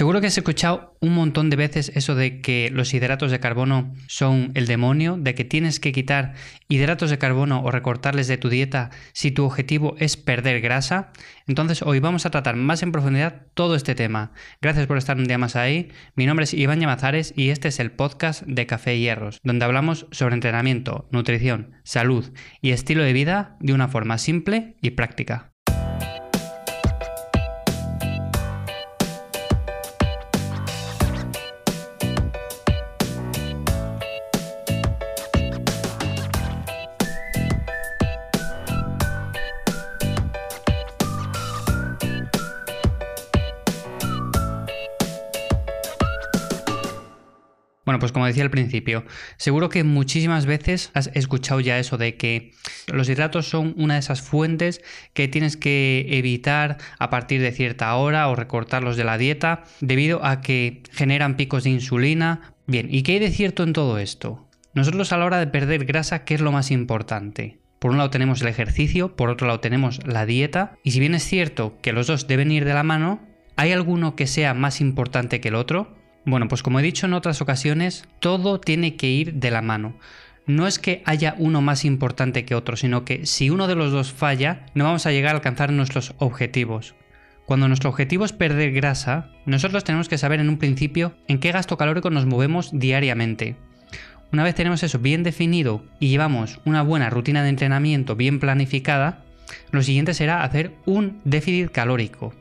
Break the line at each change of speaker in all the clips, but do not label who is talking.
Seguro que has escuchado un montón de veces eso de que los hidratos de carbono son el demonio, de que tienes que quitar hidratos de carbono o recortarles de tu dieta si tu objetivo es perder grasa. Entonces hoy vamos a tratar más en profundidad todo este tema. Gracias por estar un día más ahí. Mi nombre es Iván Llamazares y este es el podcast de Café y Hierros, donde hablamos sobre entrenamiento, nutrición, salud y estilo de vida de una forma simple y práctica. Pues como decía al principio, seguro que muchísimas veces has escuchado ya eso de que los hidratos son una de esas fuentes que tienes que evitar a partir de cierta hora o recortarlos de la dieta debido a que generan picos de insulina. Bien, ¿y qué hay de cierto en todo esto? Nosotros a la hora de perder grasa, ¿qué es lo más importante? Por un lado tenemos el ejercicio, por otro lado tenemos la dieta, y si bien es cierto que los dos deben ir de la mano, ¿hay alguno que sea más importante que el otro? Bueno, pues como he dicho en otras ocasiones, todo tiene que ir de la mano. No es que haya uno más importante que otro, sino que si uno de los dos falla, no vamos a llegar a alcanzar nuestros objetivos. Cuando nuestro objetivo es perder grasa, nosotros tenemos que saber en un principio en qué gasto calórico nos movemos diariamente. Una vez tenemos eso bien definido y llevamos una buena rutina de entrenamiento bien planificada, lo siguiente será hacer un déficit calórico.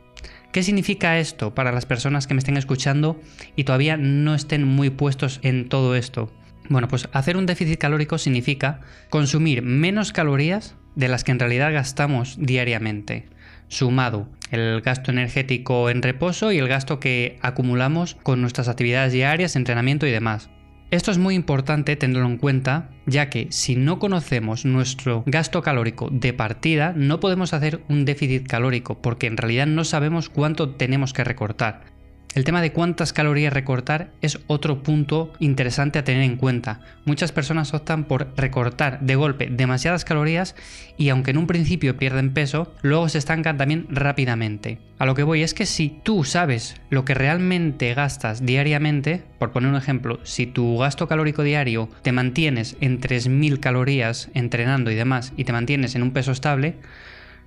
¿Qué significa esto para las personas que me estén escuchando y todavía no estén muy puestos en todo esto? Bueno, pues hacer un déficit calórico significa consumir menos calorías de las que en realidad gastamos diariamente, sumado el gasto energético en reposo y el gasto que acumulamos con nuestras actividades diarias, entrenamiento y demás. Esto es muy importante tenerlo en cuenta, ya que si no conocemos nuestro gasto calórico de partida, no podemos hacer un déficit calórico, porque en realidad no sabemos cuánto tenemos que recortar. El tema de cuántas calorías recortar es otro punto interesante a tener en cuenta. Muchas personas optan por recortar de golpe demasiadas calorías y aunque en un principio pierden peso, luego se estancan también rápidamente. A lo que voy es que si tú sabes lo que realmente gastas diariamente, por poner un ejemplo, si tu gasto calórico diario te mantienes en 3.000 calorías entrenando y demás y te mantienes en un peso estable,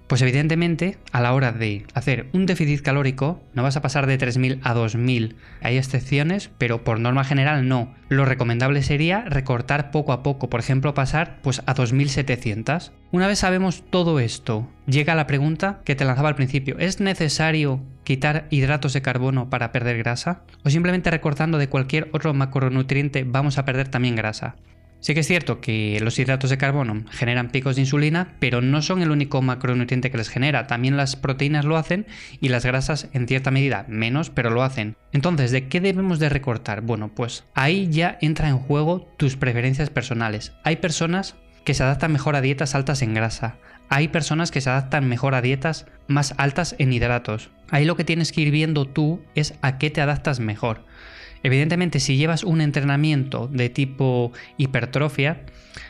pues evidentemente, a la hora de hacer un déficit calórico, no vas a pasar de 3.000 a 2.000. Hay excepciones, pero por norma general no. Lo recomendable sería recortar poco a poco, por ejemplo, pasar pues a 2.700. Una vez sabemos todo esto, llega la pregunta que te lanzaba al principio. ¿Es necesario quitar hidratos de carbono para perder grasa? ¿O simplemente recortando de cualquier otro macronutriente vamos a perder también grasa? Sí que es cierto que los hidratos de carbono generan picos de insulina, pero no son el único macronutriente que les genera. También las proteínas lo hacen y las grasas en cierta medida menos, pero lo hacen. Entonces, ¿de qué debemos de recortar? Bueno, pues ahí ya entra en juego tus preferencias personales. Hay personas que se adaptan mejor a dietas altas en grasa. Hay personas que se adaptan mejor a dietas más altas en hidratos. Ahí lo que tienes que ir viendo tú es a qué te adaptas mejor. Evidentemente, si llevas un entrenamiento de tipo hipertrofia,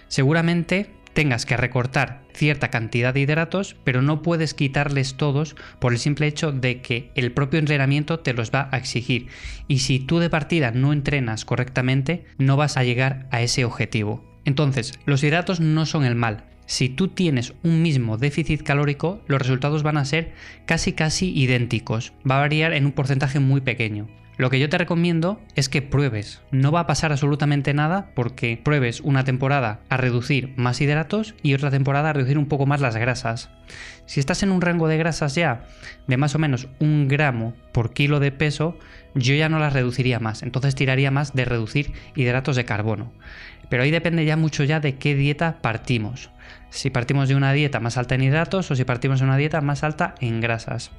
seguramente tengas que recortar cierta cantidad de hidratos, pero no puedes quitarles todos por el simple hecho de que el propio entrenamiento te los va a exigir. Y si tú de partida no entrenas correctamente, no vas a llegar a ese objetivo. Entonces, los hidratos no son el mal. Si tú tienes un mismo déficit calórico, los resultados van a ser casi casi idénticos. Va a variar en un porcentaje muy pequeño. Lo que yo te recomiendo es que pruebes. No va a pasar absolutamente nada porque pruebes una temporada a reducir más hidratos y otra temporada a reducir un poco más las grasas. Si estás en un rango de grasas ya de más o menos un gramo por kilo de peso, yo ya no las reduciría más. Entonces tiraría más de reducir hidratos de carbono. Pero ahí depende ya mucho ya de qué dieta partimos. Si partimos de una dieta más alta en hidratos o si partimos de una dieta más alta en grasas.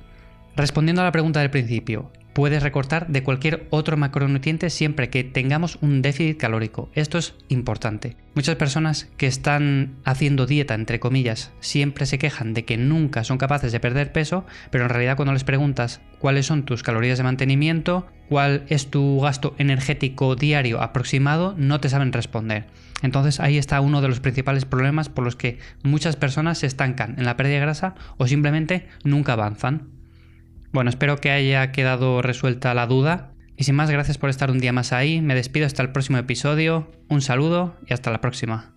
Respondiendo a la pregunta del principio, puedes recortar de cualquier otro macronutriente siempre que tengamos un déficit calórico. Esto es importante. Muchas personas que están haciendo dieta, entre comillas, siempre se quejan de que nunca son capaces de perder peso, pero en realidad cuando les preguntas cuáles son tus calorías de mantenimiento, cuál es tu gasto energético diario aproximado, no te saben responder. Entonces ahí está uno de los principales problemas por los que muchas personas se estancan en la pérdida de grasa o simplemente nunca avanzan. Bueno, espero que haya quedado resuelta la duda. Y sin más, gracias por estar un día más ahí. Me despido hasta el próximo episodio. Un saludo y hasta la próxima.